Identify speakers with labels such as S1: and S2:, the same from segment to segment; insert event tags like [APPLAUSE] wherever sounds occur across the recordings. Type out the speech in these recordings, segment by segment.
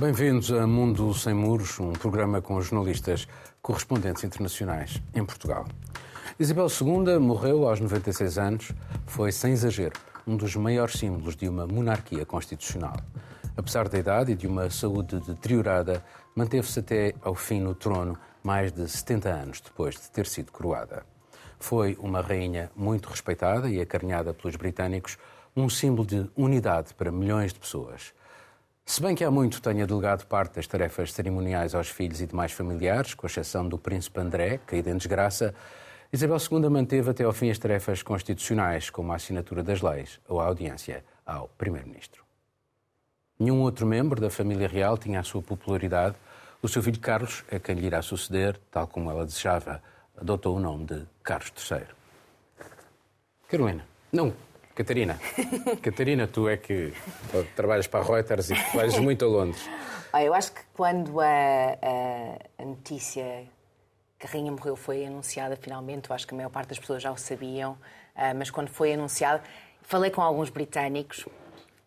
S1: Bem-vindos a Mundo Sem Muros, um programa com jornalistas correspondentes internacionais em Portugal. Isabel II morreu aos 96 anos, foi, sem exagero, um dos maiores símbolos de uma monarquia constitucional. Apesar da idade e de uma saúde deteriorada, manteve-se até ao fim no trono, mais de 70 anos depois de ter sido coroada. Foi uma rainha muito respeitada e acarinhada pelos britânicos, um símbolo de unidade para milhões de pessoas. Se bem que há muito tenha delegado parte das tarefas cerimoniais aos filhos e demais familiares, com exceção do príncipe André, caído em desgraça, Isabel II manteve até ao fim as tarefas constitucionais, como a assinatura das leis ou a audiência ao primeiro-ministro. Nenhum outro membro da família real tinha a sua popularidade. O seu filho Carlos, a quem lhe irá suceder, tal como ela desejava, adotou o nome de Carlos III. Carolina, não, Catarina. [LAUGHS] Catarina, tu é que trabalhas para a Reuters e trabalhas muito a Londres.
S2: Eu acho que quando a, a, a notícia que a rainha morreu foi anunciada finalmente, eu acho que a maior parte das pessoas já o sabiam, ah, mas quando foi anunciada, falei com alguns britânicos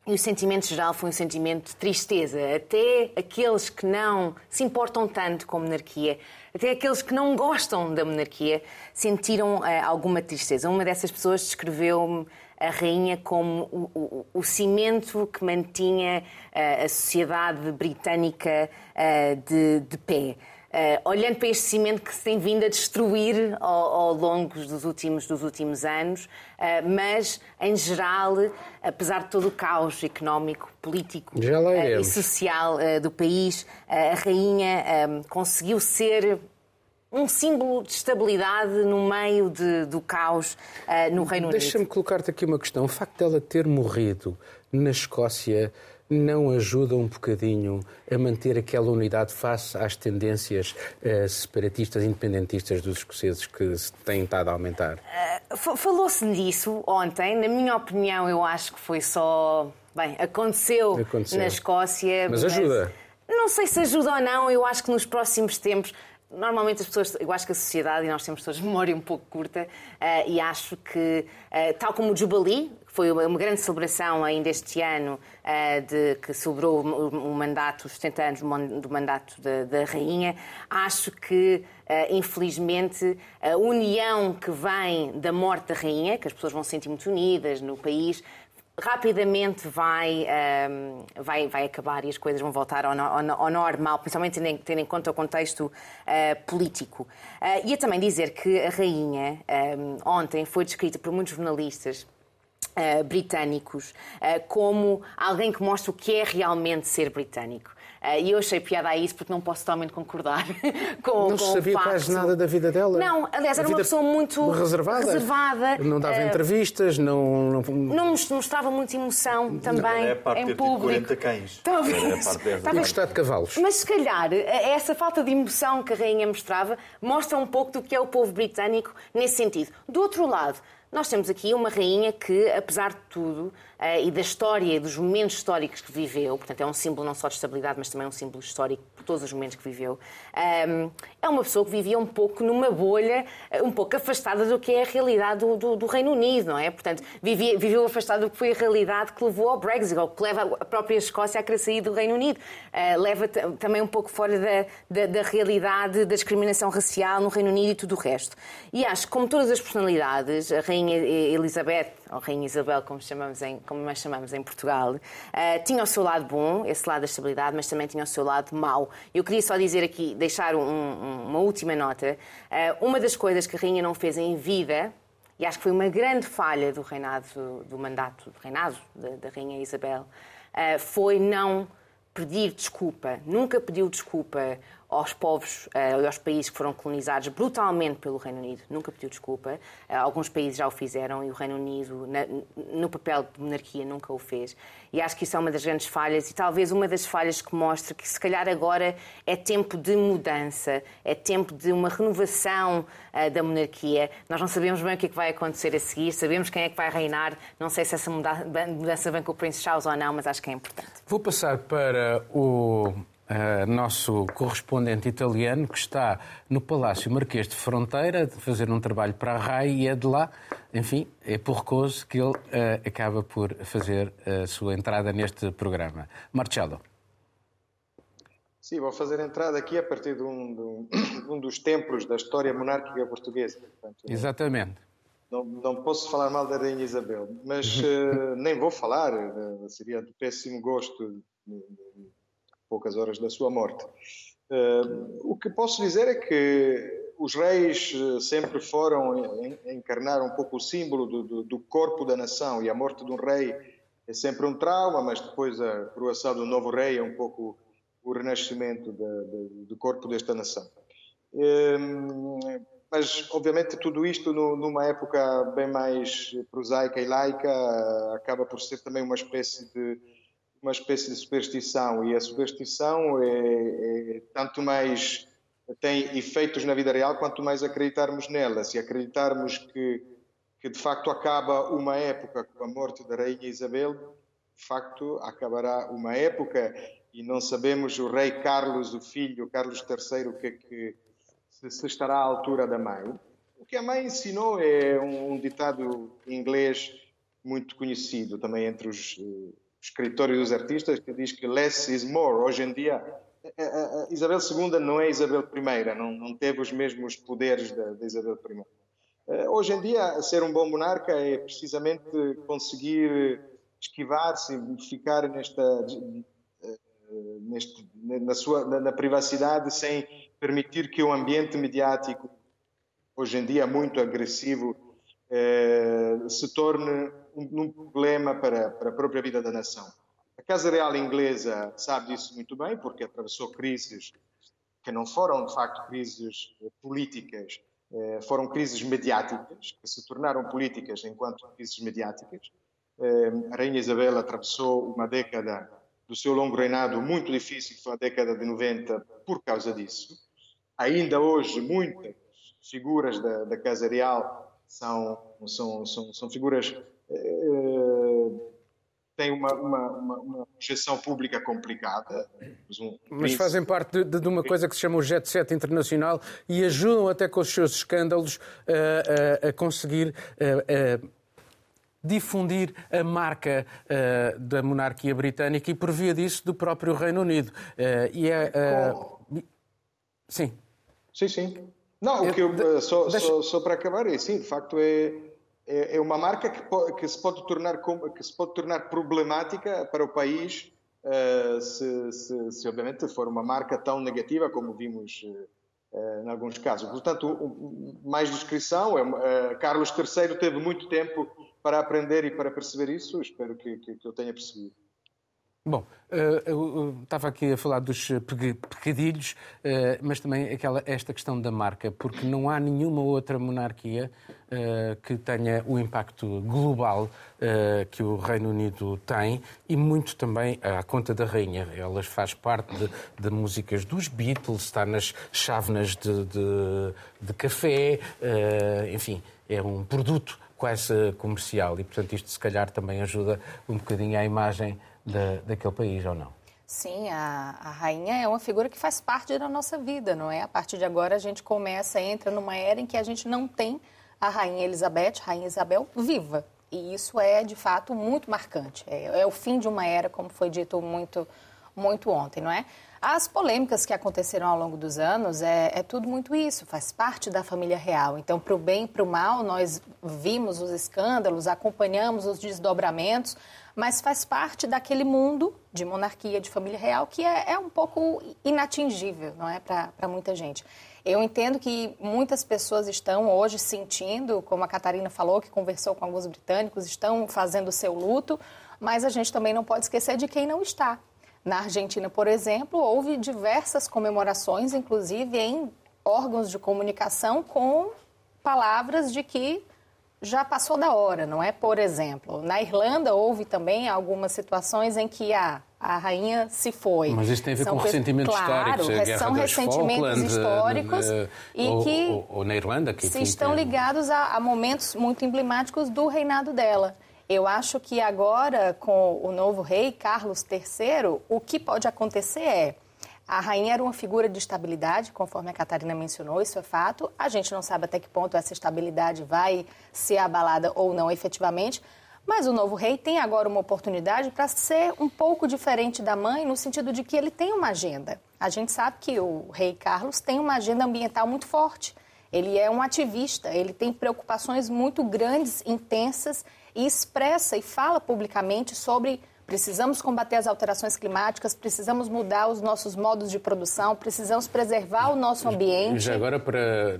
S2: e o sentimento geral foi um sentimento de tristeza. Até aqueles que não se importam tanto com a monarquia, até aqueles que não gostam da monarquia, sentiram uh, alguma tristeza. Uma dessas pessoas descreveu-me a rainha como o, o, o cimento que mantinha uh, a sociedade britânica uh, de, de pé. Uh, olhando para este cimento que se tem vindo a destruir ao, ao longo dos últimos, dos últimos anos, uh, mas, em geral, apesar de todo o caos económico, político uh, e social do país, a rainha conseguiu ser um símbolo de estabilidade no meio de, do caos no Reino
S1: Unido. Deixa-me colocar-te aqui uma questão. O facto dela ter morrido na Escócia não ajuda um bocadinho a manter aquela unidade face às tendências uh, separatistas, independentistas dos escoceses que se têm estado a aumentar?
S2: Uh, Falou-se disso ontem. Na minha opinião, eu acho que foi só. Bem, aconteceu, aconteceu. na Escócia.
S1: Mas, mas ajuda.
S2: Não sei se ajuda ou não, eu acho que nos próximos tempos normalmente as pessoas, eu acho que a sociedade, e nós temos todos memória um pouco curta, uh, e acho que, uh, tal como o Jubilee, foi uma grande celebração ainda este ano, uh, de, que celebrou o, mandato, os 70 anos do mandato da, Rainha, acho que, infelizmente, a união que vem da morte da Rainha, que as pessoas vão se sentir muito unidas no país, rapidamente vai, ehm, vai, vai acabar e as coisas vão voltar ao, normal, principalmente tendo em, conta o contexto uh, político. Ia também dizer que a rainha ehm, ontem foi descrita por muitos jornalistas Uh, britânicos uh, como alguém que mostra o que é realmente ser britânico. Eh, e eu achei piada a isso porque não posso totalmente concordar [LAUGHS] com,
S1: não
S2: com
S1: sabia quase nada da vida dela?
S2: Não, aliás, era uma pessoa muito
S1: reservada.
S2: reservada.
S1: Não dava uh, entrevistas, não, não...
S2: Não mostrava muita emoção também
S3: é a em público. 40 cães.
S2: Talvez.
S3: É a
S1: parte Talvez. gostar de cavalos.
S2: Mas se calhar essa falta de emoção que a rainha mostrava mostra um pouco do que é o povo britânico nesse sentido. Do outro lado, nós temos aqui uma rainha que, apesar de tudo, e da história e dos momentos históricos que viveu, portanto é um símbolo não só de estabilidade, mas também um símbolo histórico por todos os momentos que viveu, ehm, é uma pessoa que vivia um pouco numa bolha, eh, um pouco afastada do que é a realidade do, do, do Reino Unido, não é? Portanto, vivia, viveu afastada do que foi a realidade que levou ao Brexit, ou que leva a própria Escócia a querer sair do Reino Unido. Uh, leva também um pouco fora da, da, da realidade da discriminação racial no Reino Unido e tudo o resto. E acho que, como todas as personalidades, a Rainha Elizabeth, ou Rainha Isabel, como chamamos em, como nós chamamos em Portugal, uh, tinha o seu lado bom, esse lado da estabilidade, mas também tinha o seu lado mau. Eu queria só dizer aqui, deixar um, uma última nota. Uh, uma das coisas que a Rainha não fez em vida, e acho que foi uma grande falha do reinado, do mandato, do reinado da, da Rainha Isabel, uh, foi não pedir desculpa. Nunca pediu desculpa aos povos uh, e aos países que foram colonizados brutalmente pelo Reino Unido. Nunca pediu desculpa. Uh, alguns países já o fizeram e o Reino Unido, no papel de monarquia, nunca o fez. E acho que isso é uma das grandes falhas e talvez uma das falhas que mostra que, se calhar, agora é tempo de mudança, é tempo de uma renovação uh, da monarquia. Nós não sabemos bem o que, é que vai acontecer a seguir, sabemos quem é que vai reinar. Não sei se essa mudança vem com o Príncipe Charles ou não, mas acho que é importante.
S1: Vou passar para o Uh, nosso correspondente italiano que está no Palácio Marquês de Fronteira a fazer um trabalho para a RAI e é de lá, enfim, é por recuso que ele uh, acaba por fazer a sua entrada neste programa. Marcelo.
S3: Sim, vou fazer entrada aqui a partir de um, de um, [COUGHS] de um dos templos da história monárquica portuguesa. Portanto,
S1: Exatamente.
S3: Não, não, posso falar mal da Rainha Isabel, mas uh, [LAUGHS] nem vou falar, seria de péssimo gosto, poucas horas da sua morte. O que posso dizer é que os reis sempre foram encarnar um pouco o símbolo do, do, do, corpo da nação e a morte de um rei é sempre um trauma, mas depois a coroação do novo rei é um pouco o renascimento do corpo desta nação. Mas, obviamente, tudo isto numa época bem mais prosaica e laica acaba por ser também uma espécie de uma espécie de superstição e a superstição é, é tanto mais tem efeitos na vida real quanto mais acreditarmos nela. Se acreditarmos que que de facto acaba uma época com a morte da rainha Isabel, de facto acabará uma época e não sabemos o rei Carlos, o filho Carlos III, o que é que se estará à altura da mãe. O que a mãe ensinou é um, ditado inglês muito conhecido também entre os uh, escritores e os artistas, que diz que less is more. Hoje em dia, a, a, a Isabel II não é Isabel I, não, não teve os mesmos poderes da, Isabel I. Hoje em dia, ser um bom monarca é precisamente conseguir esquivar-se, ficar nesta, neste, na, sua, na, na privacidade sem permitir que o ambiente mediático, hoje em dia muito agressivo, eh, se torne um, um problema para, para, a própria vida da nação. A Casa Real inglesa sabe disso muito bem, porque atravessou crises que não foram, de facto, crises políticas, eh, foram crises mediáticas, que se tornaram políticas enquanto crises mediáticas. Eh, a Rainha Isabel atravessou uma década do seu longo reinado muito difícil, foi a década de 90, por causa disso ainda hoje muitas figuras da, da Casa Real são, são, são, são figuras eh, têm uma, uma, uma, uma projeção pública complicada.
S1: Um, Mas fazem parte de, de, uma coisa que se chama o Jet Set Internacional e ajudam até com os seus escândalos a, a, a conseguir. A, difundir a marca uh, da monarquia britânica e por via disso do próprio Reino Unido. Uh, e é, uh... Sim.
S3: Sim, sim. Não, o que eu, só, deixa... só, só, para acabar, é sim, de facto é, é, é uma marca que, pode, que, se pode tornar, que se pode tornar problemática para o país uh, se, se, se, obviamente, for uma marca tão negativa como vimos uh, em alguns casos. Portanto, mais descrição, é, uh, Carlos III teve muito tempo para aprender e para perceber isso, espero que, que, que eu tenha percebido.
S1: Bom, eh, eu estava aqui a falar dos pecadilhos, eh, mas também aquela, esta questão da marca, porque não há nenhuma outra monarquia eh, que tenha o impacto global que o Reino Unido tem e muito também à conta da rainha. Elas faz parte de, de músicas dos Beatles, está nas chávenas de, de, de café, enfim, é um produto quase comercial e, portanto, isto se calhar também ajuda um bocadinho à imagem da, daquele país, ou não?
S4: Sim, a, a, rainha é uma figura que faz parte da nossa vida, não é? A partir de agora a gente começa, entra numa era em que a gente não tem a rainha Elizabeth, rainha Isabel, viva. E isso é, de fato, muito marcante. É, é o fim de uma era, como foi dito muito, muito ontem, não é? As polêmicas que aconteceram ao longo dos anos é, é tudo muito isso, faz parte da família real. Então, para o bem e para o mal, nós vimos os escândalos, acompanhamos os desdobramentos, mas faz parte daquele mundo de monarquia, de família real, que é, é um pouco inatingível, não é, para muita gente. Eu entendo que muitas pessoas estão hoje sentindo, como a Catarina falou, que conversou com alguns britânicos, estão fazendo o seu luto, mas a gente também não pode esquecer de quem não está. Na Argentina, por exemplo, houve diversas comemorações, inclusive em órgãos de comunicação, com palavras de que já passou da hora, não é? Por exemplo, na Irlanda houve também algumas situações em que a, a rainha se foi.
S1: Mas isso tem a ver são com ressentimentos
S4: claro,
S1: históricos.
S4: São ressentimentos Falkland, históricos
S1: uh,
S4: e
S1: ou,
S4: que
S1: ou, ou, na Irlanda que
S4: se estão ligados a, a momentos muito emblemáticos do reinado dela. Eu acho que agora, com o novo rei, Carlos III, o que pode acontecer é. A rainha era uma figura de estabilidade, conforme a Catarina mencionou, isso é fato. A gente não sabe até que ponto essa estabilidade vai ser abalada ou não efetivamente. Mas o novo rei tem agora uma oportunidade para ser um pouco diferente da mãe, no sentido de que ele tem uma agenda. A gente sabe que o rei Carlos tem uma agenda ambiental muito forte. Ele é um ativista, ele tem preocupações muito grandes, intensas e expressa e fala publicamente sobre precisamos combater as alterações climáticas, precisamos mudar os nossos modos de produção, precisamos preservar o nosso ambiente.
S1: Já agora para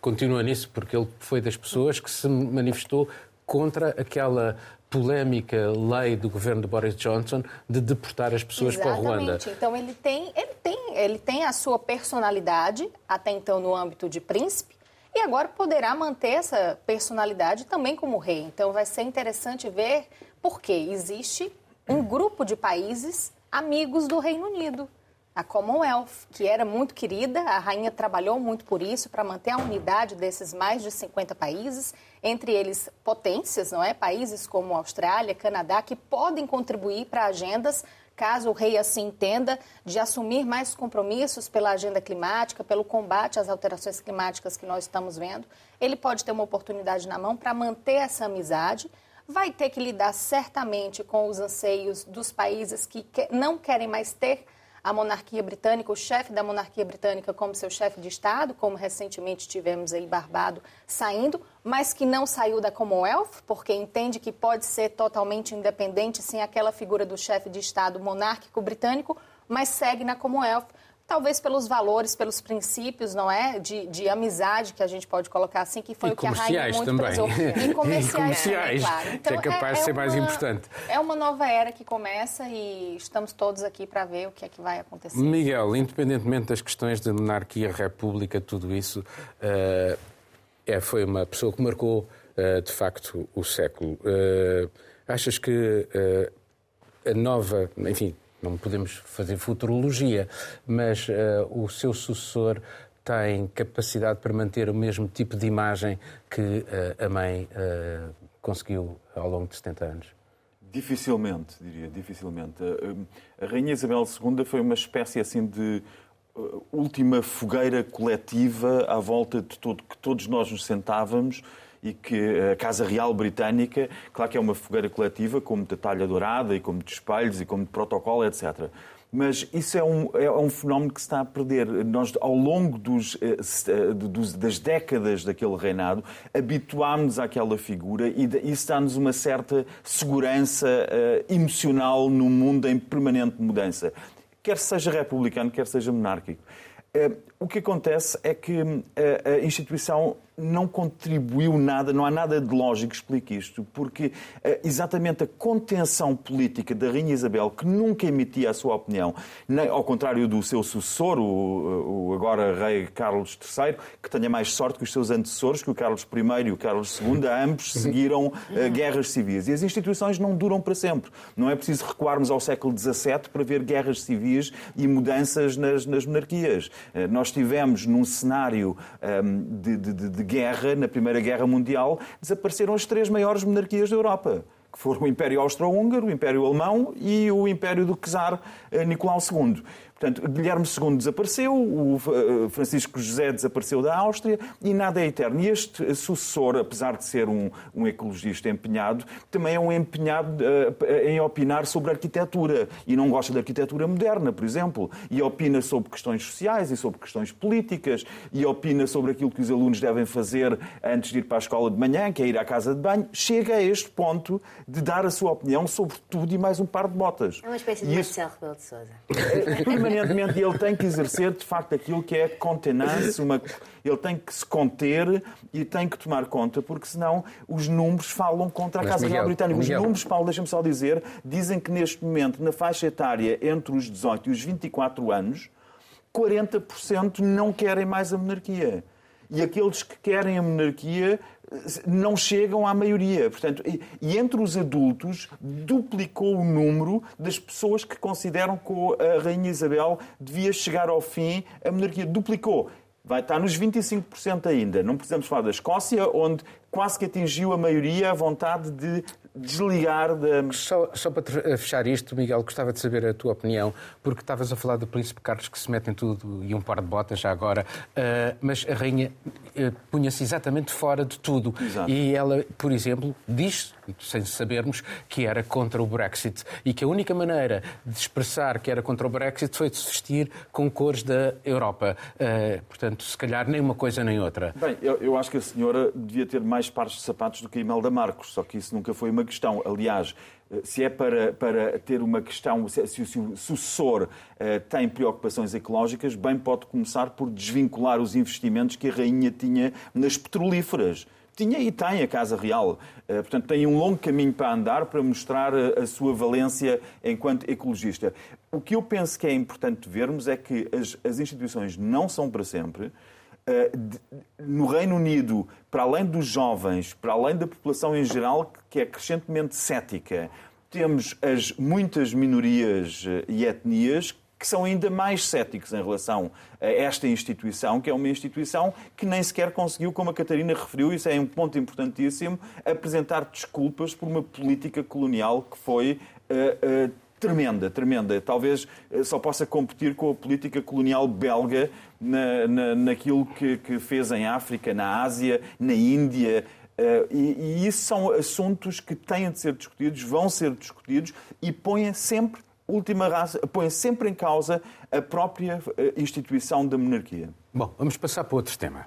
S1: continua nisso porque ele foi das pessoas que se manifestou contra aquela polémica lei do governo de Boris Johnson de deportar as pessoas
S4: Exatamente.
S1: para a Ruanda.
S4: Então ele tem, ele tem, ele tem a sua personalidade até então no âmbito de príncipe e agora poderá manter essa personalidade também como rei. Então vai ser interessante ver porque existe um grupo de países amigos do Reino Unido a Commonwealth, que era muito querida, a rainha trabalhou muito por isso, para manter a unidade desses mais de 50 países, entre eles potências, não é? Países como Austrália, Canadá, que podem contribuir para agendas, caso o rei assim entenda, de assumir mais compromissos pela agenda climática, pelo combate às alterações climáticas que nós estamos vendo. Ele pode ter uma oportunidade na mão para manter essa amizade. Vai ter que lidar certamente com os anseios dos países que não querem mais ter a monarquia britânica, o chefe da monarquia britânica como seu chefe de Estado, como recentemente tivemos aí Barbado saindo, mas que não saiu da Commonwealth, porque entende que pode ser totalmente independente sem aquela figura do chefe de Estado monárquico britânico, mas segue na Commonwealth talvez pelos valores, pelos princípios, não é, de, de amizade que a gente pode colocar assim, que foi
S1: e
S4: o que a rainha muito
S1: também.
S4: prezou. E comerciais, [LAUGHS]
S1: e comerciais
S4: também, claro.
S1: Então, que é capaz é, de ser é mais importante.
S4: É uma nova era que começa e estamos todos aqui para ver o que é que vai acontecer.
S1: Miguel, independentemente das questões de monarquia, república, tudo isso, uh, é, foi uma pessoa que marcou, uh, de facto, o século. Uh, achas que a nova, enfim, não podemos fazer futurologia, mas uh, o seu sucessor tem capacidade para manter o mesmo tipo de imagem que uh, a mãe uh, conseguiu ao longo de 70 anos?
S5: Dificilmente, diria, dificilmente. A Rainha Isabel II foi uma espécie assim de última fogueira coletiva à volta de todo que todos nós nos sentávamos e que a Casa Real Britânica, claro que é uma fogueira coletiva, como de talha dourada e como de espelhos e como de protocolo, etc. Mas isso é um, é um fenómeno que se está a perder. Nós, ao longo dos, eh, eh, das décadas daquele reinado, habituámos-nos àquela figura e isso dá-nos uma certa segurança uh, emocional num mundo em permanente mudança. Quer seja republicano, quer seja monárquico. O que acontece é que a instituição não contribuiu nada, não há nada de lógico que explique isto, porque eh, exatamente a contenção política da Rainha Isabel, que nunca emitia a sua opinião, ao contrário do seu sucessor, o, agora rei Carlos III, que tenha mais sorte que os seus antecessores, que o Carlos I e o Carlos II, ambos seguiram eh, guerras civis. E as instituições não duram para sempre. Não é preciso recuarmos ao século XVII para ver guerras civis e mudanças nas, nas monarquias. Eh, nós tivemos num cenário ehm, de, de, de guerra, na Primeira Guerra Mundial, desapareceram as três maiores monarquias da Europa que foram o Império Austro-Húngaro, o Império Alemão e o Império do Czar eh, Nicolau II. Portanto, Guilherme II desapareceu, o eh, Francisco José desapareceu da Áustria e nada é eterno. E este sucessor, apesar de ser um, um ecologista empenhado, também é um empenhado uh, em opinar sobre arquitetura e não gosta da arquitetura moderna, por exemplo, e opina sobre questões sociais e sobre questões políticas e opina sobre aquilo que os alunos devem fazer antes de ir para a escola de manhã, que é ir à casa de banho. Chega a este ponto de dar a sua opinião sobre tudo e mais um par de botas.
S2: É uma espécie de
S5: e
S2: Marcelo Rebelo de Sousa. [LAUGHS]
S5: permanentemente ele tem que exercer, de facto, aquilo que é contenance, uma... ele tem que se conter e tem que tomar conta, porque senão os números falam contra a Mas, Casa Miguel, Real Britânica. Os Miguel. números, Paulo, deixa-me só dizer, dizem que neste momento, na faixa etária entre os 18 e os 24 anos, 40% não querem mais a monarquia. E aqueles que querem a monarquia não chegam à maioria. Portanto, e, entre os adultos duplicou o número das pessoas que consideram que a Rainha Isabel devia chegar ao fim, a monarquia duplicou. Vai estar nos 25% ainda. Não precisamos falar da Escócia, onde quase que atingiu a maioria a vontade de desligar da.
S1: Só, só para fechar isto, Miguel, gostava de saber a tua opinião, porque estavas a falar do Príncipe Carlos que se mete em tudo e um par de botas já agora, uh, mas a Rainha uh, punha-se exatamente fora de tudo.
S5: Exato.
S1: E ela, por exemplo, diz, sem sabermos, que era contra o Brexit e que a única maneira de expressar que era contra o Brexit foi de se vestir com cores da Europa. Uh, portanto, se calhar nem uma coisa nem outra.
S5: Bem, eu, eu acho que a senhora devia ter mais pares de sapatos do que Imelda Marcos, só que isso nunca foi uma questão. Aliás, eh, se é para, para ter uma questão, se, se o sucessor uh, tem preocupações ecológicas, bem pode começar por desvincular os investimentos que a rainha tinha nas petrolíferas. Tinha e tem a Casa Real. Uh, portanto, tem um longo caminho para andar para mostrar a, a sua valência enquanto ecologista. O que eu penso que é importante vermos é que as, as instituições não são para sempre. Eh, no Reino Unido, para além dos jovens, para além da população em geral, que é crescentemente cética, temos as muitas minorias eh, e etnias que são ainda mais céticos em relação a esta instituição, que é uma instituição que nem sequer conseguiu, como a Catarina referiu, isso é um ponto importantíssimo, apresentar desculpas por uma política colonial que foi uh, uh, tremenda, tremenda. Talvez só possa competir com a política colonial belga na, na, naquilo que, que fez em África, na Ásia, na Índia. Uh, e, e, isso são assuntos que têm de ser discutidos, vão ser discutidos e põem sempre, última raça, põem sempre em causa a própria uh, instituição da monarquia.
S1: Bom, vamos passar para outro tema.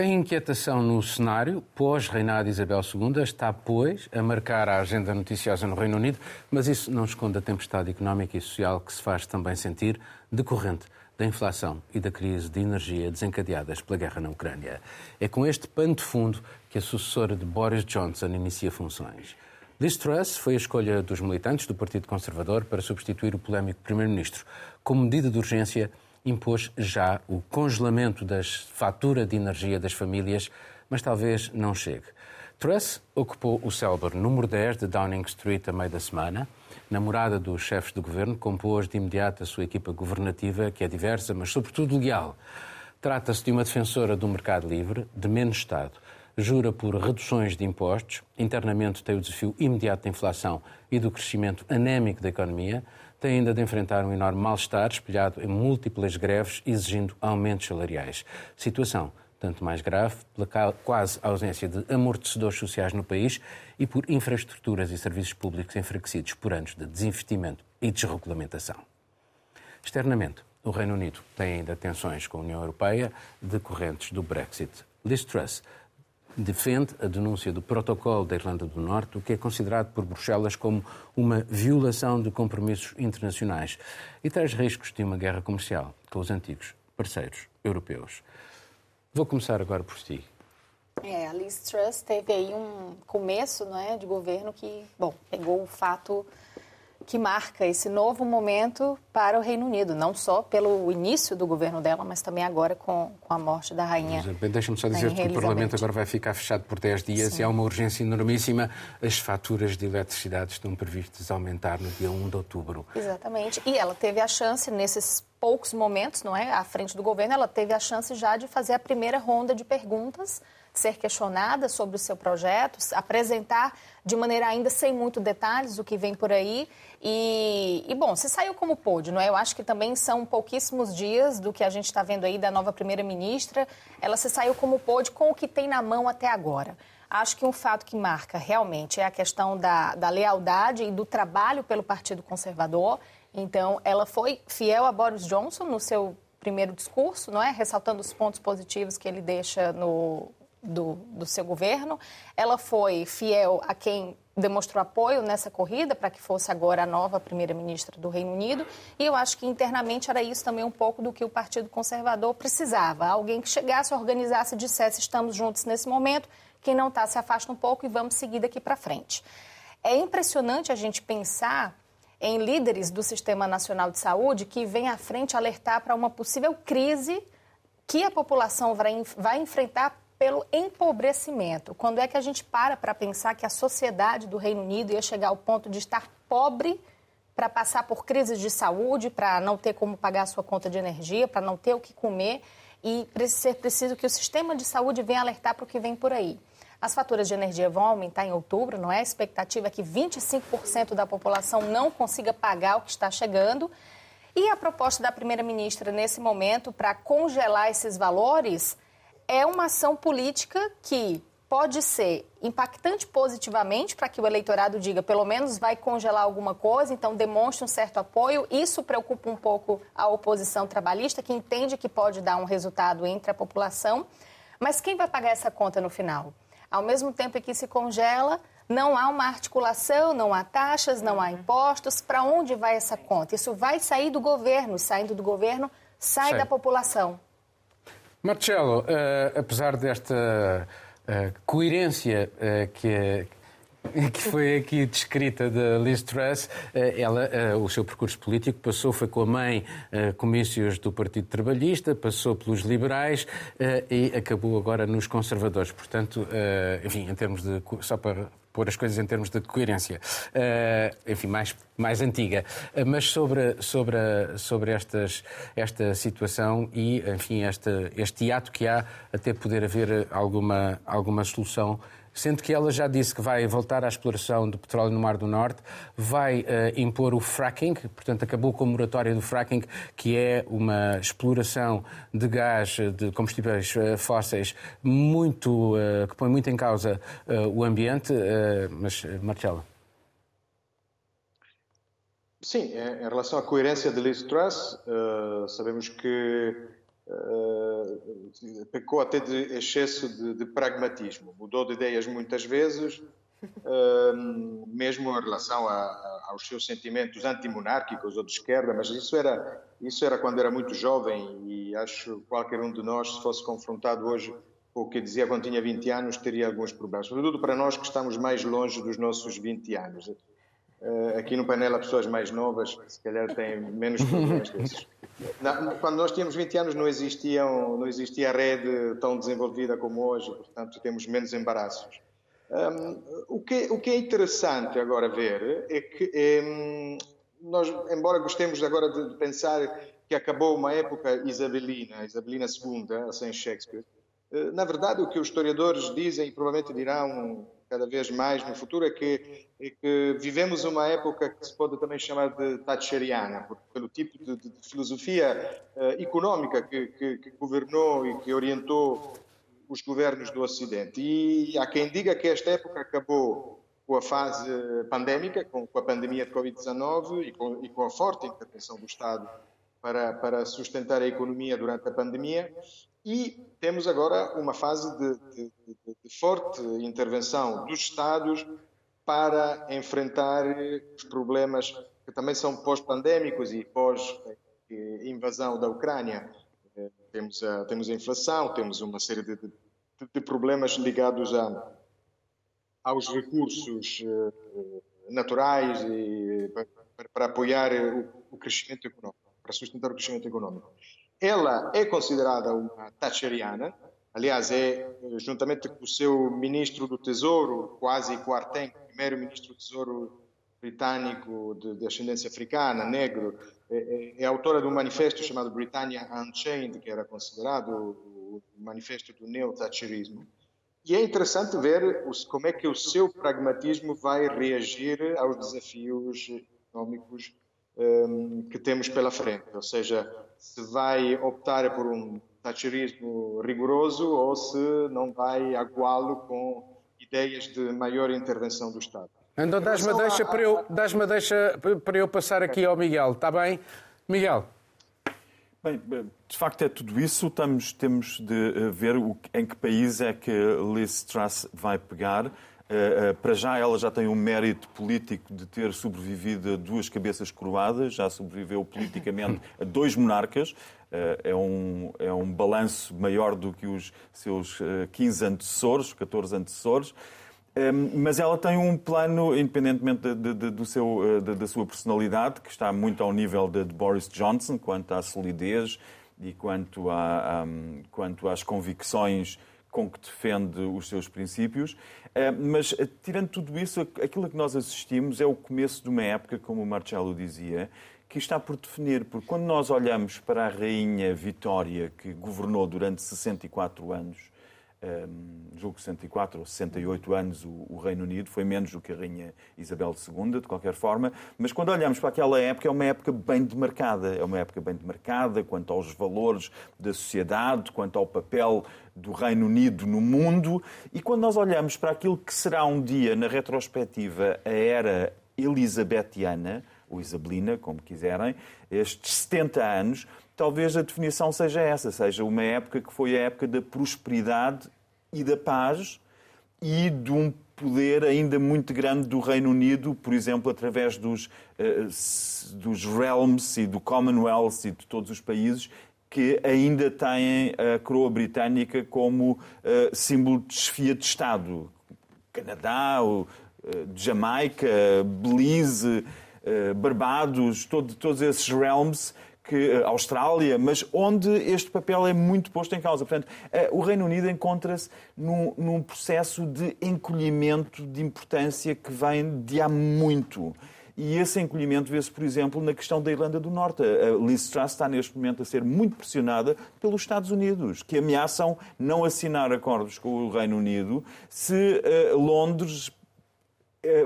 S1: A inquietação no cenário pós-reinado Isabel II está, pois, a marcar a agenda noticiosa no Reino Unido, mas isso não esconde a tempestade económica e social que se faz também sentir decorrente da inflação e da crise de energia desencadeadas pela guerra na Ucrânia. É com este pano de fundo que a sucessora de Boris Johnson inicia funções. Liz Truss foi a escolha dos militantes do Partido Conservador para substituir o polémico Primeiro-Ministro. Como medida de urgência, impôs já o congelamento da fatura de energia das famílias, mas talvez não chegue. Truss ocupou o célebre número 10 de Downing Street a meio da semana. Namorada dos chefes do governo, compôs de imediato a sua equipa governativa, que é diversa, mas sobretudo leal. Trata-se de uma defensora do mercado livre, de menos Estado. Jura por reduções de impostos, internamente tem o desafio imediato da inflação e do crescimento anémico da economia, tem ainda de enfrentar um enorme mal-estar espelhado em múltiplas greves exigindo aumentos salariais. Situação tanto mais grave pela quase ausência de amortecedores sociais no país e por infraestruturas e serviços públicos enfraquecidos por anos de desinvestimento e desregulamentação. Externamente, o Reino Unido tem ainda tensões com a União Europeia decorrentes do Brexit. Liz Truss defende a denúncia do protocolo da Irlanda do Norte, o que é considerado por Bruxelas como uma violação de compromissos internacionais e traz riscos de uma guerra comercial com os antigos parceiros europeus. Vou começar agora por ti.
S4: É, a Liz Truss teve aí um começo não é, de governo que, bom, pegou o fato que marca esse novo momento para o Reino Unido, não só pelo início do governo dela, mas também agora com, com a morte da rainha.
S1: Deixa-me só dizer que o Parlamento agora vai ficar fechado por 10 dias Sim. e há uma urgência enormíssima. As faturas de eletricidade estão previstas aumentar no dia 1 de outubro.
S4: Exatamente. E ela teve a chance, nesses poucos momentos, não é, à frente do governo, ela teve a chance já de fazer a primeira ronda de perguntas ser questionada sobre o seu projeto, apresentar de maneira ainda sem muito detalhes o que vem por aí. E, e, bom, se saiu como pôde, não é? Eu acho que também são pouquíssimos dias do que a gente está vendo aí da nova primeira-ministra. Ela se saiu como pôde com o que tem na mão até agora. Acho que um fato que marca realmente é a questão da, da lealdade e do trabalho pelo Partido Conservador. Então, ela foi fiel a Boris Johnson no seu primeiro discurso, não é? Ressaltando os pontos positivos que ele deixa no, do, do seu governo. Ela foi fiel a quem demonstrou apoio nessa corrida para que fosse agora a nova primeira-ministra do Reino Unido. E eu acho que internamente era isso também um pouco do que o Partido Conservador precisava. Alguém que chegasse, organizasse e dissesse: estamos juntos nesse momento, quem não está se afasta um pouco e vamos seguir daqui para frente. É impressionante a gente pensar em líderes do Sistema Nacional de Saúde que vêm à frente alertar para uma possível crise que a população vai, vai enfrentar pelo empobrecimento. Quando é que a gente para para pensar que a sociedade do Reino Unido ia chegar ao ponto de estar pobre para passar por crises de saúde, para não ter como pagar a sua conta de energia, para não ter o que comer e ser preciso que o sistema de saúde venha alertar para o que vem por aí. As faturas de energia vão aumentar em outubro, não é? A expectativa é que 25% da população não consiga pagar o que está chegando. E a proposta da primeira-ministra nesse momento para congelar esses valores é uma ação política que pode ser impactante positivamente para que o eleitorado diga, pelo menos vai congelar alguma coisa, então demonstre um certo apoio. Isso preocupa um pouco a oposição trabalhista, que entende que pode dar um resultado entre a população. Mas quem vai pagar essa conta no final? Ao mesmo tempo que se congela, não há uma articulação, não há taxas, não há impostos. Para onde vai essa conta? Isso vai sair do governo. Saindo do governo, sai da população.
S1: Marcelo, uh, apesar desta uh, coerência uh, que, que foi aqui descrita de Liz Truss, ela, o seu percurso político passou, foi com a mãe, comícios do Partido Trabalhista, passou pelos liberais e acabou agora nos conservadores. Portanto, enfim, em termos de. Só para pôr as coisas em termos de coerência, enfim, mais, mais antiga. mas sobre, sobre, sobre estas, esta situação e, enfim, este, este ato que há até poder haver alguma, alguma solução sendo que ela já disse que vai voltar à exploração do petróleo no Mar do Norte, vai uh, impor o fracking, portanto acabou com a moratória do fracking, que é uma exploração de gás, de combustíveis uh, fósseis, muito, uh, que põe muito em causa o ambiente. mas, Marcelo.
S3: Sim, em relação à coerência de Liz Truss, sabemos que uh, pecou até de excesso de, de, pragmatismo, mudou de ideias muitas vezes, uh, mesmo em relação a, a, aos seus sentimentos antimonárquicos ou de esquerda, mas isso era, isso era quando era muito jovem e acho que qualquer um de nós, se fosse confrontado hoje com o que dizia quando tinha 20 anos, teria alguns problemas, sobretudo para nós que estamos mais longe dos nossos 20 anos. Uh, aqui no painel há pessoas mais novas, se calhar têm menos problemas desses. [LAUGHS] quando nós tínhamos 20 anos não, existiam, não existia a rede tão desenvolvida como hoje, portanto temos menos embaraços. Um, o, que, o que é interessante agora ver é que é, nós, embora gostemos agora de pensar que acabou uma época isabelina, Isabelina II, sem Shakespeare, eh, na verdade o que os historiadores dizem e provavelmente dirão cada vez mais no futuro é que, é que, vivemos uma época que se pode também chamar de thatcheriana, pelo tipo de, de, de filosofia uh, que, que, que, governou e que orientou os governos do Ocidente. E há quem diga que esta época acabou com a fase pandémica, com, com a pandemia de Covid-19 e com, e com a forte intervenção do Estado para, para sustentar a economia durante a pandemia e temos agora uma fase de, de, de, de forte intervenção dos Estados para enfrentar os problemas que também são pós-pandémicos e pós-invasão da Ucrânia. Eh, temos a, temos a inflação, temos uma série de, de, de problemas ligados a, aos recursos uh, naturais e para, para apoiar o, o, crescimento econômico, para sustentar o crescimento econômico. Ela é considerada uma thatcheriana, aliás, é, juntamente com o seu ministro do Tesouro, quase Kwarteng, primeiro-ministro do Tesouro britânico de, de, ascendência africana, negro, é, é, é, autora de um manifesto chamado Britannia Unchained, que era considerado o, o manifesto do neo-thatcherismo. E é interessante ver os, como é que o seu pragmatismo vai reagir aos desafios económicos um, que temos pela frente, ou seja, se vai optar por um thatcherismo rigoroso ou se não vai aguá-lo com ideias de maior intervenção do Estado.
S1: Então dás-me deixa, para eu, dás deixa para eu passar aqui ao Miguel, está bem? Miguel.
S5: Bem, de facto é tudo isso. Estamos, temos de eh, ver em que país é que Liz Truss vai pegar. Eh, eh, para já, ela já tem um mérito político de ter sobrevivido a duas cabeças coroadas, já sobreviveu politicamente a dois monarcas. Eh, é um, é um balanço maior do que os seus 15 antecessores, 14 antecessores. Mas ela tem um plano, independentemente de, de, do seu, de, da sua personalidade, que está muito ao nível de, Boris Johnson, quanto à solidez e quanto, a, quanto às convicções com que defende os seus princípios. Eh, mas, eh, tirando tudo isso, aquilo que nós assistimos é o começo de uma época, como o Marcelo dizia, que está por definir, porque quando nós olhamos para a Rainha Vitória, que governou durante 64 anos, julgo 64 ou 68 anos o, Reino Unido, foi menos do que a Rainha Isabel II, de qualquer forma, mas quando olhamos para aquela época, é uma época bem demarcada, é uma época bem demarcada quanto aos valores da sociedade, quanto ao papel do Reino Unido no mundo, e quando nós olhamos para aquilo que será um dia, na retrospectiva, a era elisabetiana, ou isabelina, como quiserem, estes 70 anos, talvez a definição seja essa, seja uma época que foi a época da prosperidade e da paz e de um poder ainda muito grande do Reino Unido, por exemplo, através dos, uh, dos realms e do Commonwealth e de todos os países que ainda têm a coroa britânica como uh, símbolo de chefia de Estado. Canadá, uh, Jamaica, Belize, Barbados, todo, todos esses realms que a Austrália, mas onde este papel é muito posto em causa. Portanto, eh, o Reino Unido encontra-se num, num, processo de encolhimento de importância que vem de há muito. E esse encolhimento vê-se, por exemplo, na questão da Irlanda do Norte. A Liz Truss está neste momento a ser muito pressionada pelos Estados Unidos, que ameaçam não assinar acordos com o Reino Unido se uh, Londres eh,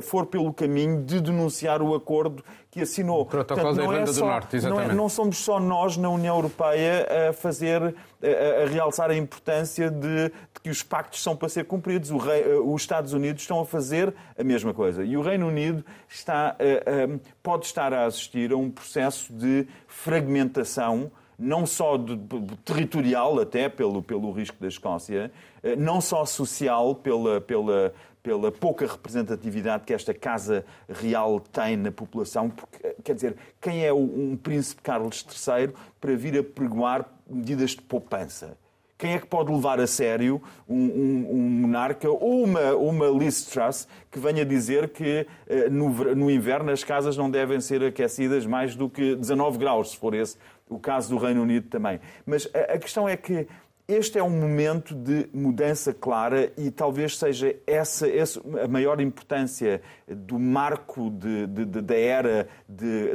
S5: for pelo caminho de denunciar o acordo que assinou. O
S1: protocolo Portanto, da Irlanda é só, do Norte, exatamente.
S5: Não, é, não, somos só nós na União Europeia a fazer, a, a realçar a importância de, de, que os pactos são para ser cumpridos. Rei, eh, os Estados Unidos estão a fazer a mesma coisa. E o Reino Unido está, eh, pode estar a assistir a um processo de fragmentação não só de, territorial, até pelo, pelo risco da Escócia, não só social, pela, pela, pela pouca representatividade que esta Casa Real tem na população, porque, quer dizer, quem é um príncipe Carlos III para vir a pregoar medidas de poupança? Quem é que pode levar a sério um, um, um monarca ou uma, uma Liz Truss que venha dizer que eh, no, no inverno as casas não devem ser aquecidas mais do que 19 graus, se for esse o caso do Reino Unido também. Mas a, a questão é que este é um momento de mudança clara e talvez seja essa, essa a maior importância do marco de, de, de, da era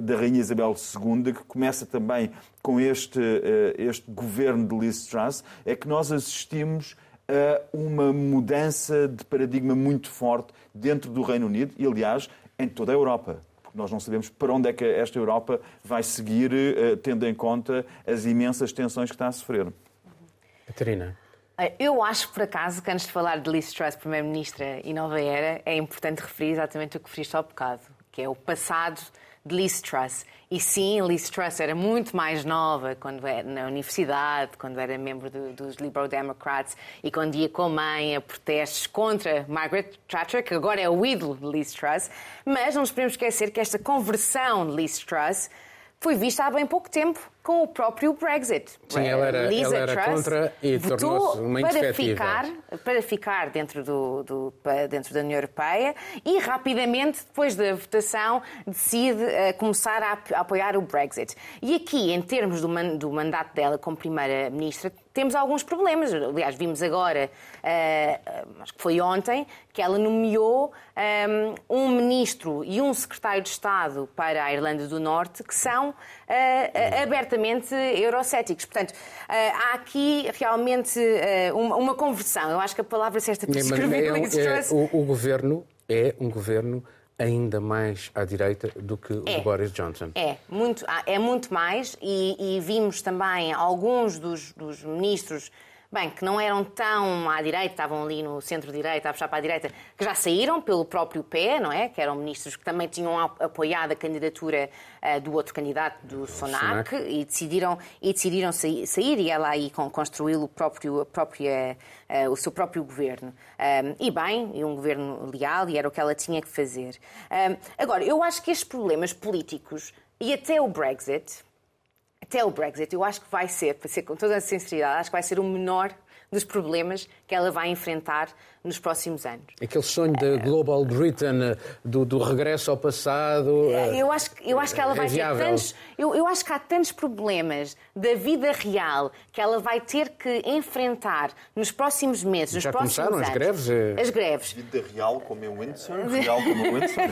S5: da Rainha Isabel II, que começa também com este, eh, este governo de Liz Truss, é que nós assistimos a uma mudança de paradigma muito forte dentro do Reino Unido e, aliás, em toda a Europa nós não sabemos para onde é que esta Europa vai seguir, eh, tendo em conta as imensas tensões que está a sofrer.
S1: Catarina.
S2: Eu acho, por acaso, que antes de falar de Liz Truss, Primeira-Ministra e Nova Era, é importante referir exatamente o que referiste há bocado, que é o passado de Liz Truss. E sim, Liz Truss era muito mais nova quando era na universidade, quando era membro do, dos Liberal Democrats e quando ia com a mãe a protestos contra Margaret Thatcher, que agora é o ídolo de Liz Truss. Mas não nos podemos esquecer que esta conversão de Liz Truss foi vista há bem pouco tempo com o próprio Brexit.
S1: Sim, ela era, Lisa ela era contra e tornou-se uma
S2: para ficar, para ficar dentro, do, do, dentro da União Europeia e rapidamente, depois da votação, decide uh, começar a, a, apoiar o Brexit. E aqui, em termos do, man, do mandato dela como Primeira-Ministra, temos alguns problemas. Aliás, vimos agora, uh, acho que foi ontem, que ela nomeou um, um, ministro e um secretário de Estado para a Irlanda do Norte que são uh, uh, abertamente eurocéticos. Portanto, há aqui realmente uma, uma, conversão. Eu acho que a palavra certa para descrever é,
S1: o, o governo é um governo ainda mais à direita do que o é, Boris Johnson.
S2: É, muito, é muito mais e, e vimos também alguns dos, dos, ministros, bem, que não eram tão à direita, estavam ali no centro-direita, a puxar para a direita, que já saíram pelo próprio pé, não é? Que eram ministros que também tinham apoiado a candidatura uh, do outro candidato, do Sonac, Sonac, e decidiram, e decidiram sair, sair e ela aí construiu o próprio, a própria uh, o seu próprio governo. Um, e bem, e um governo leal, e era o que ela tinha que fazer. Um, agora, eu acho que estes problemas políticos e até o Brexit até o Brexit, eu acho que vai ser, para ser com toda a sinceridade, acho que vai ser o menor dos problemas que ela vai enfrentar nos próximos anos.
S1: Aquele sonho da Global Britain, do, do, regresso ao passado.
S2: É, eu acho, eu acho que ela é vai ter tantos. Eu, eu acho que há tantos problemas da vida real que ela vai ter que enfrentar nos próximos meses, nos
S1: Já
S2: próximos
S1: começaram
S2: anos.
S1: as greves?
S2: É- As greves.
S5: Vida real como em Windsor? Real como em Windsor? [LAUGHS]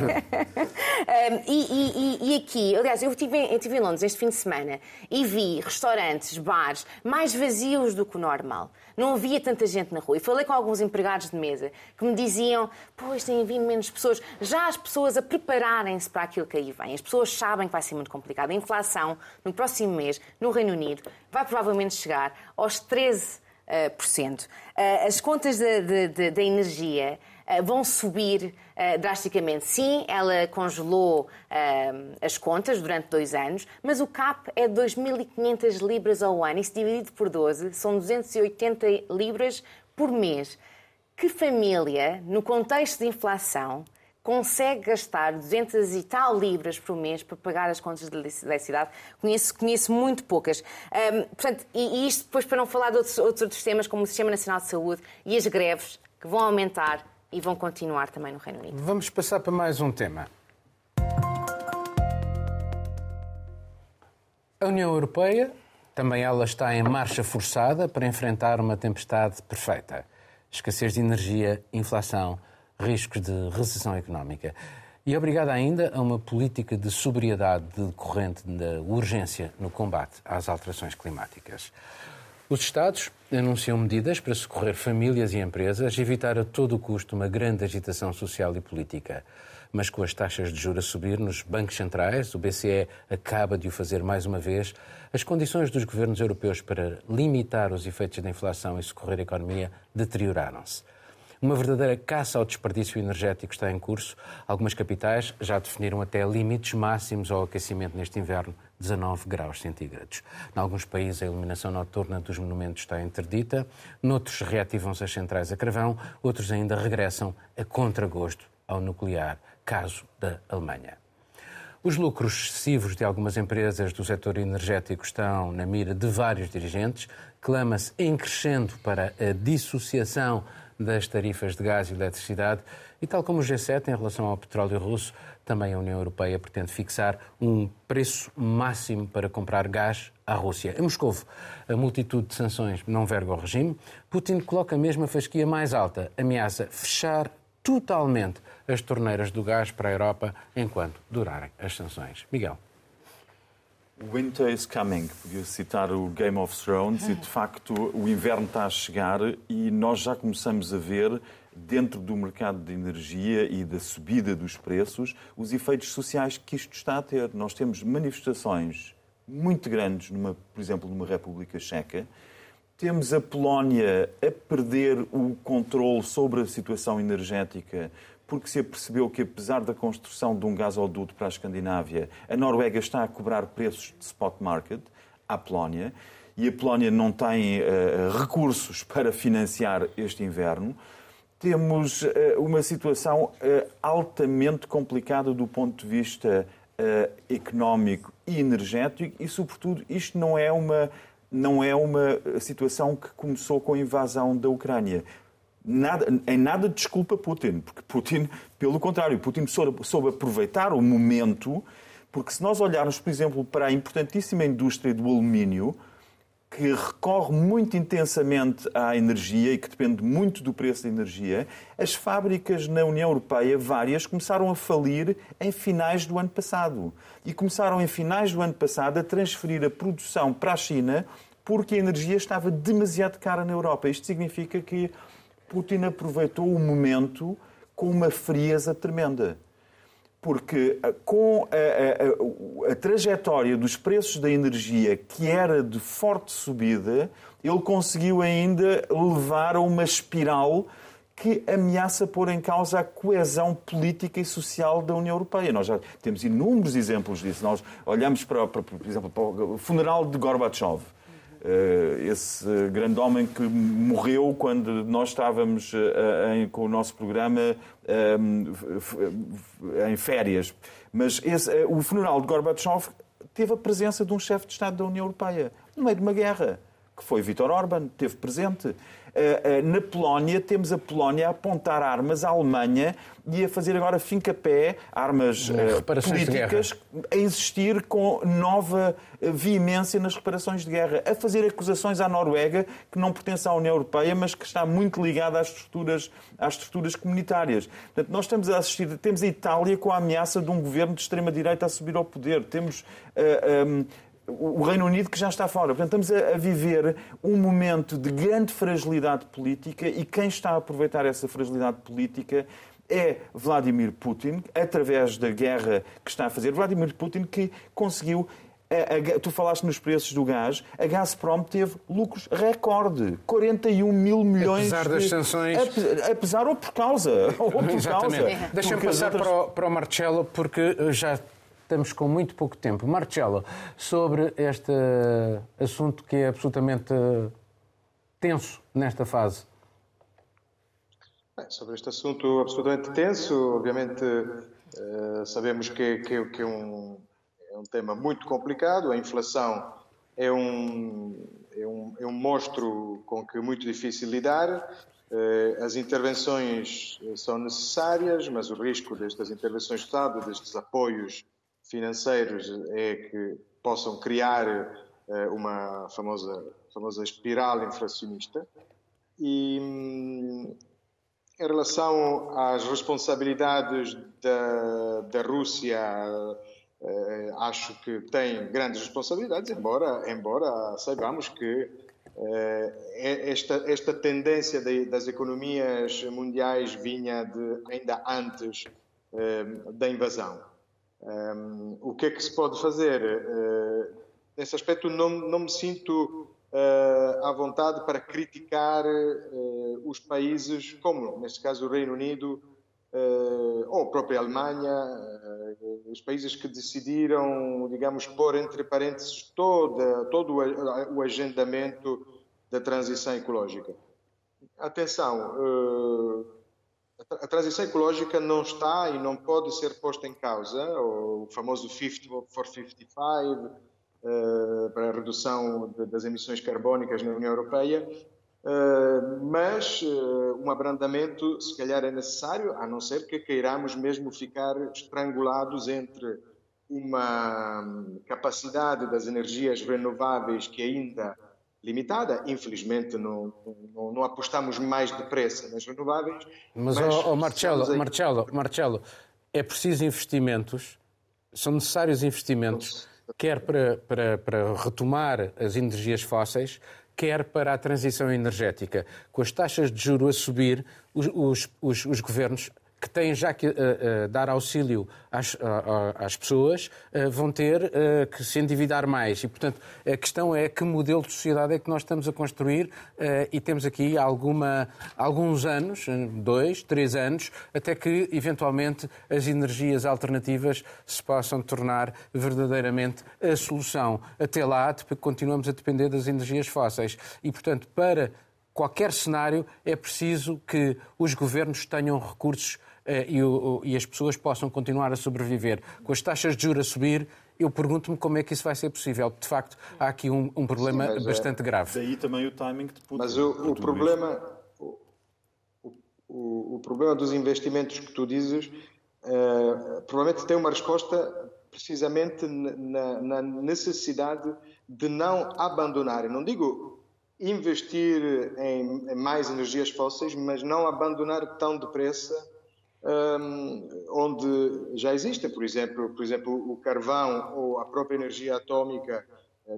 S2: um, e, e, e, aqui, aliás, eu estive, eu estive em Londres este fim de semana e vi restaurantes, bares mais vazios do que o normal. Não havia tanta gente na rua. E falei com alguns empregados de mesa que me diziam: pois têm vindo menos pessoas. Já as pessoas a prepararem-se para aquilo que aí vem. As pessoas sabem que vai ser muito complicado. A inflação, no próximo mês, no Reino Unido, vai provavelmente chegar aos 13%. Uh, as contas da energia vão subir uh, drasticamente. Sim, ela congelou as contas durante dois anos, mas o CAP é 2.500 libras ao ano. Isso dividido por 12 são 280 libras por mês. Que família, no contexto de inflação, consegue gastar 200 e tal libras por mês para pagar as contas de eletricidade. Conheço, conheço muito poucas. Um, portanto, e, e, isto depois para não falar de outros, outros sistemas como o Sistema Nacional de Saúde e as greves que vão aumentar e vão continuar também no Reino Unido.
S1: Vamos passar para mais um tema. A União Europeia, também ela está em marcha forçada para enfrentar uma tempestade perfeita. Escassez de energia, inflação, riscos de recessão económica. E obrigada ainda a uma política de sobriedade decorrente da urgência no combate às alterações climáticas. Os Estados anunciam medidas para socorrer famílias e empresas e evitar a todo custo uma grande agitação social e política. Mas com as taxas de juros a subir nos bancos centrais, o BCE acaba de o fazer mais uma vez, as condições dos governos europeus para limitar os efeitos da inflação e socorrer a economia deterioraram-se. Uma verdadeira caça ao desperdício energético está em curso. Algumas capitais já definiram até limites máximos ao aquecimento neste inverno, 19 graus centígrados. Em alguns países, a iluminação noturna dos monumentos está interdita, noutros reativam-se as centrais a carvão, outros ainda regressam a contragosto ao nuclear, caso da Alemanha. Os lucros excessivos de algumas empresas do setor energético estão na mira de vários dirigentes. Clama-se em crescendo para a dissociação das tarifas de gás e eletricidade. E tal como o G7 em relação ao petróleo russo, também a União Europeia pretende fixar um preço máximo para comprar gás à Rússia. Em Moscou, a multitude de sanções não verga o regime. Putin coloca a fasquia mais alta, ameaça fechar totalmente as torneiras do gás para a Europa enquanto durarem as sanções. Miguel.
S5: Winter is coming, podia citar o Game of Thrones, e de facto o inverno está a chegar e nós já começamos a ver, dentro do mercado de energia e da subida dos preços, os efeitos sociais que isto está a ter. Nós temos manifestações muito grandes, numa, por exemplo, numa República Checa. Temos a Polónia a perder o controle sobre a situação energética porque se apercebeu que, apesar da construção de um gasoduto para a Escandinávia, a Noruega está a cobrar preços de spot market à Polónia e a Polónia não tem uh, recursos para financiar este inverno. Temos uh, uma situação uh, altamente complicada do ponto de vista económico e energético e, sobretudo, isto não é uma não é uma situação que começou com a invasão da Ucrânia. Nada, em nada desculpa Putin, porque Putin, pelo contrário, Putin soube, soube aproveitar o momento, porque se nós olharmos, por exemplo, para a importantíssima indústria do alumínio, que recorre muito intensamente à energia e que depende muito do preço da energia, as fábricas na União Europeia, várias, começaram a falir em finais do ano passado. E começaram em finais do ano passado a transferir a produção para a China porque a energia estava demasiado cara na Europa. Isto significa que Putin aproveitou o momento com uma frieza tremenda. Porque eh, com a, a, a, trajetória dos preços da energia, que era de forte subida, ele conseguiu ainda levar a uma espiral que ameaça pôr em causa a coesão política e social da União Europeia. Nós já temos inúmeros exemplos disso. Nós olhamos, para, para por exemplo, para o funeral de Gorbachev esse grande homem que morreu quando nós estávamos eh, em, com o nosso programa em férias. Mas esse, eh, o funeral de Gorbachev teve a presença de um chefe de Estado da União Europeia no meio de uma guerra, que foi Viktor Orban, teve presente. Eh, eh, na Polónia, temos a Polónia a apontar armas à Alemanha e a fazer agora finca-pé, armas uh, políticas, a insistir com nova veemência nas reparações de guerra, a fazer acusações à Noruega, que não pertence à União Europeia, mas que está muito ligada às estruturas, às estruturas comunitárias. Portanto, nós estamos a assistir, temos a Itália com a ameaça de um governo de extrema-direita a subir ao poder, temos. Uh, um, o Reino Unido que já está fora. Portanto, estamos a, viver um momento de grande fragilidade política e quem está a aproveitar essa fragilidade política é Vladimir Putin, através da guerra que está a fazer. Vladimir Putin que conseguiu. A, a, tu falaste nos preços do gás, a Gazprom teve lucros recorde, 41 mil milhões.
S1: Apesar das sanções.
S5: Apesar ou por causa. [LAUGHS] Ou por
S1: Exatamente. causa. Deixa-me passar outras... para, o, para o Marcelo, porque já Estamos com muito pouco tempo. Marcelo, sobre este assunto que é absolutamente tenso nesta fase.
S3: Bem, sobre este assunto absolutamente tenso, obviamente uh, sabemos que, que, que é, um, é, um, tema muito complicado. A inflação é um, é um, é um monstro com que é muito difícil lidar. Uh, as intervenções são necessárias, mas o risco destas intervenções de Estado, destes apoios financeiros é que possam criar uh, uma famosa, famosa espiral inflacionista. E hum, em relação às responsabilidades da, da Rússia, uh, acho que tem grandes responsabilidades, embora, embora saibamos que uh, esta, esta tendência das economias mundiais vinha de, ainda antes da invasão. Um, o que é que se pode fazer? Uh, nesse aspecto, não, não me sinto uh, à vontade para criticar uh, os países, como neste caso o Reino Unido ou a própria Alemanha, os países que decidiram, digamos, pôr entre parênteses toda, todo o agendamento da transição ecológica. Atenção, a transição ecológica não está e não pode ser posta em causa, o famoso 50 for 55, uh, para a redução das emissões carbónicas na União Europeia, uh, mas uh, um abrandamento se calhar é necessário, a não ser que queiramos mesmo ficar estrangulados entre uma capacidade das energias renováveis que ainda limitada. Infelizmente, não, não, não, apostamos mais depressa nas renováveis.
S1: Mas, mas oh, oh Marcelo, Marcelo, Marcelo, é preciso investimentos, são necessários investimentos, quer para, para, para retomar as energias fósseis, quer para a transição energética. Com as taxas de juros a subir, os, os, os, os governos que têm já que uh, uh, dar auxílio às, às pessoas vão ter que se endividar mais. E, portanto, a questão é que modelo de sociedade é que nós estamos a construir e temos aqui alguma, alguns anos, dois, três anos, até que, eventualmente, as energias alternativas se possam tornar verdadeiramente a solução. Até lá, continuamos a depender das energias fósseis. E, portanto, para qualquer cenário, é preciso que os governos tenham recursos eh, e, e as pessoas possam continuar a sobreviver. Com as taxas de juros a subir, eu pergunto-me como é que isso vai ser possível. De facto, há aqui um, um problema Sim, bastante é... grave.
S5: Daí também o timing de
S3: Putin. Mas o, o problema, o, o, o, problema dos investimentos que tu dizes, uh, provavelmente tem uma resposta precisamente na, na necessidade de não abandonar. não digo investir em, mais energias fósseis, mas não abandonar tão depressa um, onde já existem, por exemplo, por exemplo, o carvão ou a própria energia atómica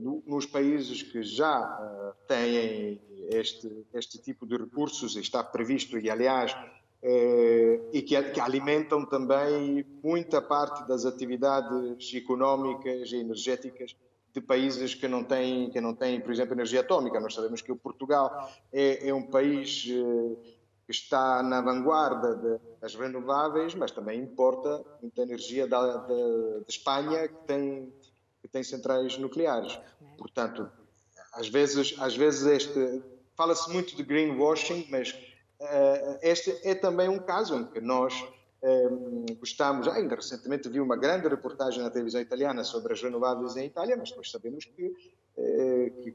S3: no, nos países que já uh, têm este, este tipo de recursos, está previsto, e aliás, uh, e que, que, alimentam também muita parte das atividades económicas e energéticas de países que não têm, que não têm, por exemplo, energia atómica. Nós sabemos que o Portugal é, é um país que está na vanguarda das renováveis, mas também importa muita energia da, da, de Espanha, que tem, que tem centrais nucleares. Portanto, às vezes, às vezes este fala-se muito de greenwashing, mas uh, este é também um caso em que nós gostamos, ainda recentemente vi uma grande reportagem na televisão italiana sobre as renováveis em Itália, mas nós sabemos que,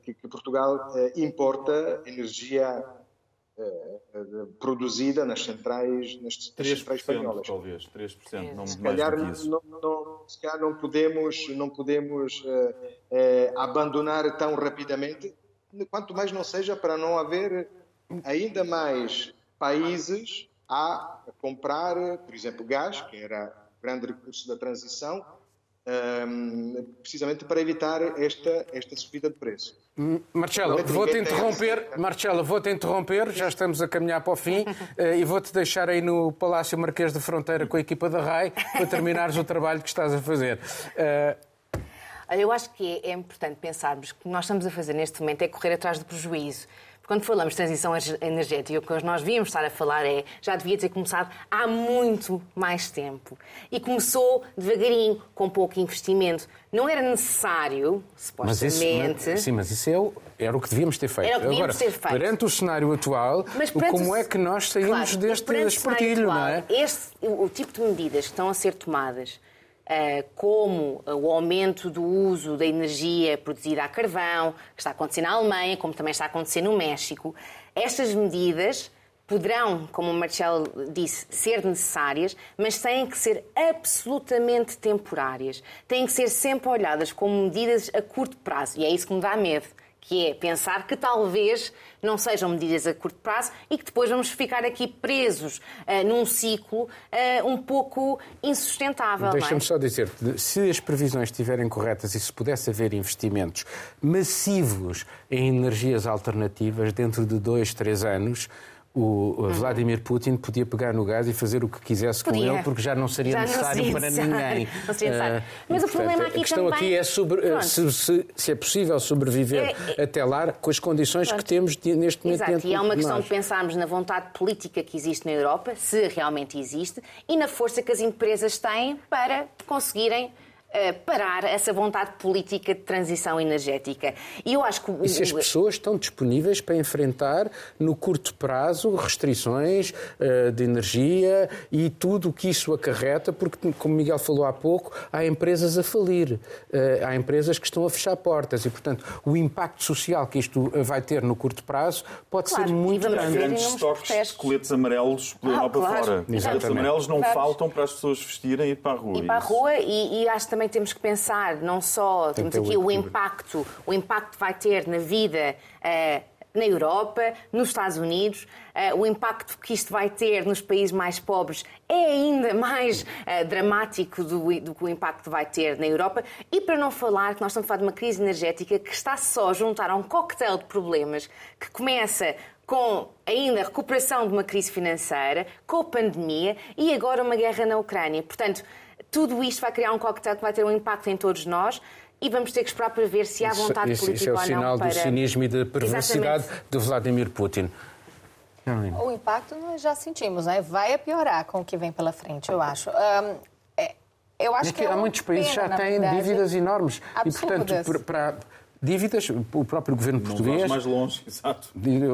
S3: que, que Portugal importa energia produzida nas centrais, nas, centrais espanholas.
S5: Talvez, 3%, não
S3: se
S5: mais
S3: calhar,
S5: do que isso.
S3: Não, não, se calhar não podemos, não podemos eh, abandonar tão rapidamente, quanto mais não seja para não haver ainda mais países a comprar, por exemplo, gás, que era o grande recurso da transição, um, precisamente para evitar esta, esta subida de preço.
S1: Marcelo, vou-te interromper, Marcelo, vou-te interromper, já estamos a caminhar para o fim [LAUGHS] eh, e vou-te deixar aí no Palácio Marquês de Fronteira com a equipa da RAI para terminares o trabalho que estás a fazer. Uh...
S2: Olha, eu acho que é importante pensarmos que o que nós estamos a fazer neste momento é correr atrás do prejuízo. Quando falamos de transição energética, o que nós devíamos estar a falar é já devia ter começado há muito mais tempo. E começou devagarinho, com pouco investimento. Não era necessário, supostamente.
S1: Mas isso, sim, mas isso é, era o que devíamos ter feito.
S2: Era o que devíamos
S1: Agora,
S2: ter feito.
S1: perante o cenário atual, como é que nós saímos
S2: claro,
S1: deste espartilho, não é?
S2: Este, o, o tipo de medidas que estão a ser tomadas como o aumento do uso da energia produzida a carvão, que está a acontecer na Alemanha, como também está a acontecer no México, estas medidas poderão, como o Marcelo disse, ser necessárias, mas têm que ser absolutamente temporárias. Têm que ser sempre olhadas como medidas a curto prazo. E é isso que me dá medo que é pensar que talvez não sejam medidas a curto prazo e que depois vamos ficar aqui presos uh, num ciclo uh, um pouco insustentável.
S1: Deixa-me
S2: é?
S1: só dizer, se as previsões estiverem corretas e se pudesse haver investimentos massivos em energias alternativas dentro de dois, três anos, o Vladimir Putin podia pegar no gás e fazer o que quisesse
S2: podia.
S1: com ele, porque já não seria
S2: já
S1: necessário
S2: não
S1: para
S2: necessário.
S1: ninguém. [LAUGHS]
S2: Não seria necessário.
S1: Uh,
S2: Mas
S1: e,
S2: o problema aqui
S1: a questão
S2: também...
S1: aqui é sobre, se, se, se, é possível sobreviver é, é... até lá com as condições Pronto. que temos neste momento.
S2: Exato, e é uma questão de pensarmos na vontade política que existe na Europa, se realmente existe, e na força que as empresas têm para conseguirem parar essa vontade política de transição energética.
S1: E eu acho que o... E se as pessoas estão disponíveis para enfrentar no curto prazo restrições uh, de energia e tudo o que isso acarreta, porque, como Miguel falou há pouco, há empresas a falir, uh, há empresas que estão a fechar portas e, portanto, o impacto social que isto vai ter no curto prazo pode
S2: claro,
S1: ser muito grande.
S5: Grandes estoques de coletes amarelos pela
S2: ah,
S5: Europa
S2: claro.
S5: fora. Os coletes amarelos não claro. faltam para as pessoas vestirem e ir para a rua.
S2: E para a rua, e, e acho também temos que pensar não só
S1: Tem
S2: temos aqui o impacto, o impacto que vai ter na vida uh, na Europa, nos Estados Unidos, uh, o impacto que isto vai ter nos países mais pobres é ainda mais uh, dramático do, do, que o impacto vai ter na Europa. E para não falar que nós estamos a falar de uma crise energética que está só a juntar a um coquetel de problemas que começa com ainda a recuperação de uma crise financeira, com a pandemia e agora uma guerra na Ucrânia. Portanto, tudo isto vai criar um coquetel que vai ter um impacto em todos nós e vamos ter que esperar para ver se há vontade
S1: isso,
S2: política
S1: isso é o sinal
S2: para...
S1: do cinismo e da perversidade
S2: Exatamente.
S1: de Vladimir Putin.
S4: O impacto nós já sentimos, né? vai piorar com o que vem pela frente, eu acho. Um, é, eu acho
S1: é
S4: que,
S1: que
S4: é
S1: há muitos países
S4: pena,
S1: já têm
S4: verdade,
S1: dívidas enormes
S4: absurdas.
S1: e, portanto, para dívidas, o próprio governo
S5: não
S1: português.
S5: mais longe, [LAUGHS] exato.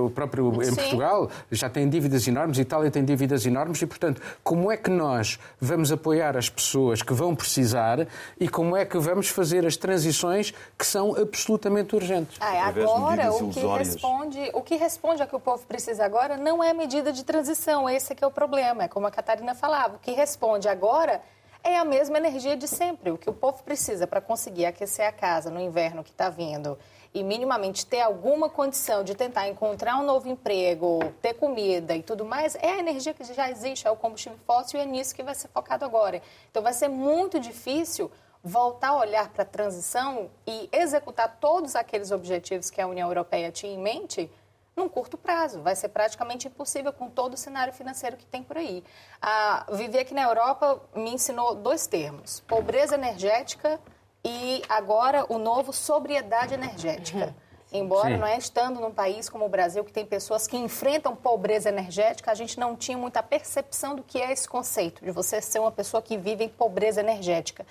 S1: O próprio
S4: Sim.
S1: em Portugal já tem dívidas enormes, Itália tem dívidas enormes e, portanto, como é que nós vamos apoiar as pessoas que vão precisar e como é que vamos fazer as transições que são absolutamente urgentes?
S4: Ah, agora, o que, responde, o que responde ao que o povo precisa agora não é medida de transição, esse é que é o problema, é como a Catarina falava. O que responde agora é a mesma energia de sempre. O que o povo precisa para conseguir aquecer a casa no inverno que está vindo e minimamente ter alguma condição de tentar encontrar um novo emprego, ter comida e tudo mais, é a energia que já existe, é o combustível fóssil e é nisso que vai ser focado agora. Então vai ser muito difícil voltar a olhar para a transição e executar todos aqueles objetivos que a União Europeia tinha em mente num curto prazo. Vai ser praticamente impossível com todo o cenário financeiro que tem por aí. Ah, viver aqui na Europa me ensinou dois termos: pobreza energética e agora o novo sobriedade energética. [LAUGHS] Embora,
S1: Sim.
S4: não é, estando num país como o Brasil, que tem pessoas que enfrentam pobreza energética, a gente não tinha muita percepção do que é esse conceito, de você ser uma pessoa que vive em pobreza energética.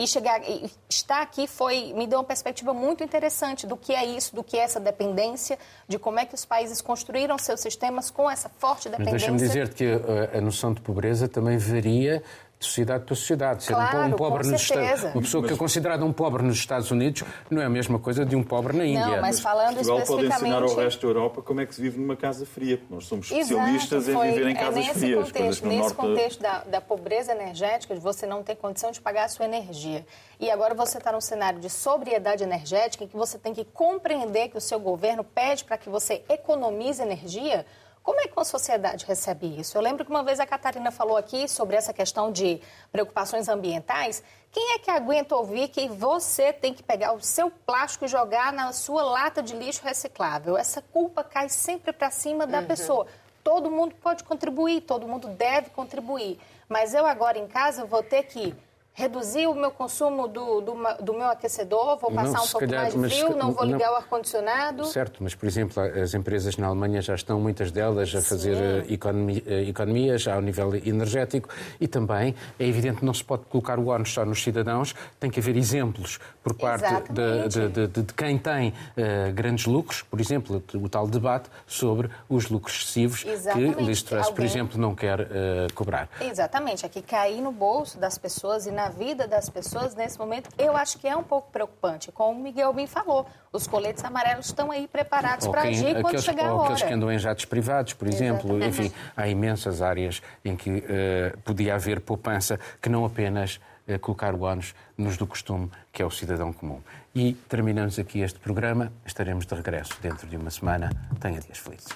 S4: E chegar, e estar aqui foi me deu uma perspectiva muito interessante do que é isso, do que é essa dependência, de como é que os países construíram seus sistemas com essa forte dependência.
S1: Mas deixa-me dizer que a, a noção de pobreza também varia de sociedade para sociedade.
S4: Ser claro, um, pobre nos Estados,
S1: uma pessoa que é considerada um pobre nos Estados Unidos não é a mesma coisa de um pobre na Índia.
S4: Não, mas falando
S5: Portugal
S4: especificamente...
S5: pode ensinar ao resto da Europa como é que se vive numa casa fria. Nós somos especialistas
S4: Exato, foi,
S5: em viver em
S4: é
S5: casas
S4: nesse
S5: frias.
S4: Contexto, nesse
S5: norte...
S4: contexto da, da pobreza energética, de você não ter condição de pagar a sua energia. E agora você está num cenário de sobriedade energética em que você tem que compreender que o seu governo pede para que você economize energia como é que uma sociedade recebe isso? Eu lembro que uma vez a Catarina falou aqui sobre essa questão de preocupações ambientais. Quem é que aguenta ouvir que você tem que pegar o seu plástico e jogar na sua lata de lixo reciclável? Essa culpa cai sempre para cima da uhum. pessoa. Todo mundo pode contribuir, todo mundo deve contribuir. Mas eu agora em casa vou ter que reduzir o meu consumo do, do, do meu aquecedor, vou passar não, um pouco calhar, mais de frio, não vou ligar não, o ar-condicionado.
S1: Certo, mas, por exemplo, as empresas na Alemanha já estão, muitas delas, a fazer eh, economia, eh, economias ao nível energético. E também é evidente que não se pode colocar o ónus só nos cidadãos, tem que haver exemplos por parte de, de, de, de, quem tem uh, grandes lucros, por exemplo, o tal debate sobre os lucros excessivos Exatamente. que Liz Truss, Alguém... por exemplo, não quer uh, cobrar.
S4: Exatamente, aqui cair no bolso das pessoas e na vida das pessoas nesse momento, eu acho que é um pouco preocupante. Como o Miguel bem falou, os coletes amarelos estão aí preparados para agir aqueles, quando chegar a hora.
S1: Aqueles que andam em jatos privados, por exemplo. Exatamente. Enfim, há imensas áreas em que uh, podia haver poupança que não apenas uh, colocar o ónus nos do costume, que é o cidadão comum. E terminamos aqui este programa. Estaremos de regresso dentro de uma semana. Tenha dias felizes.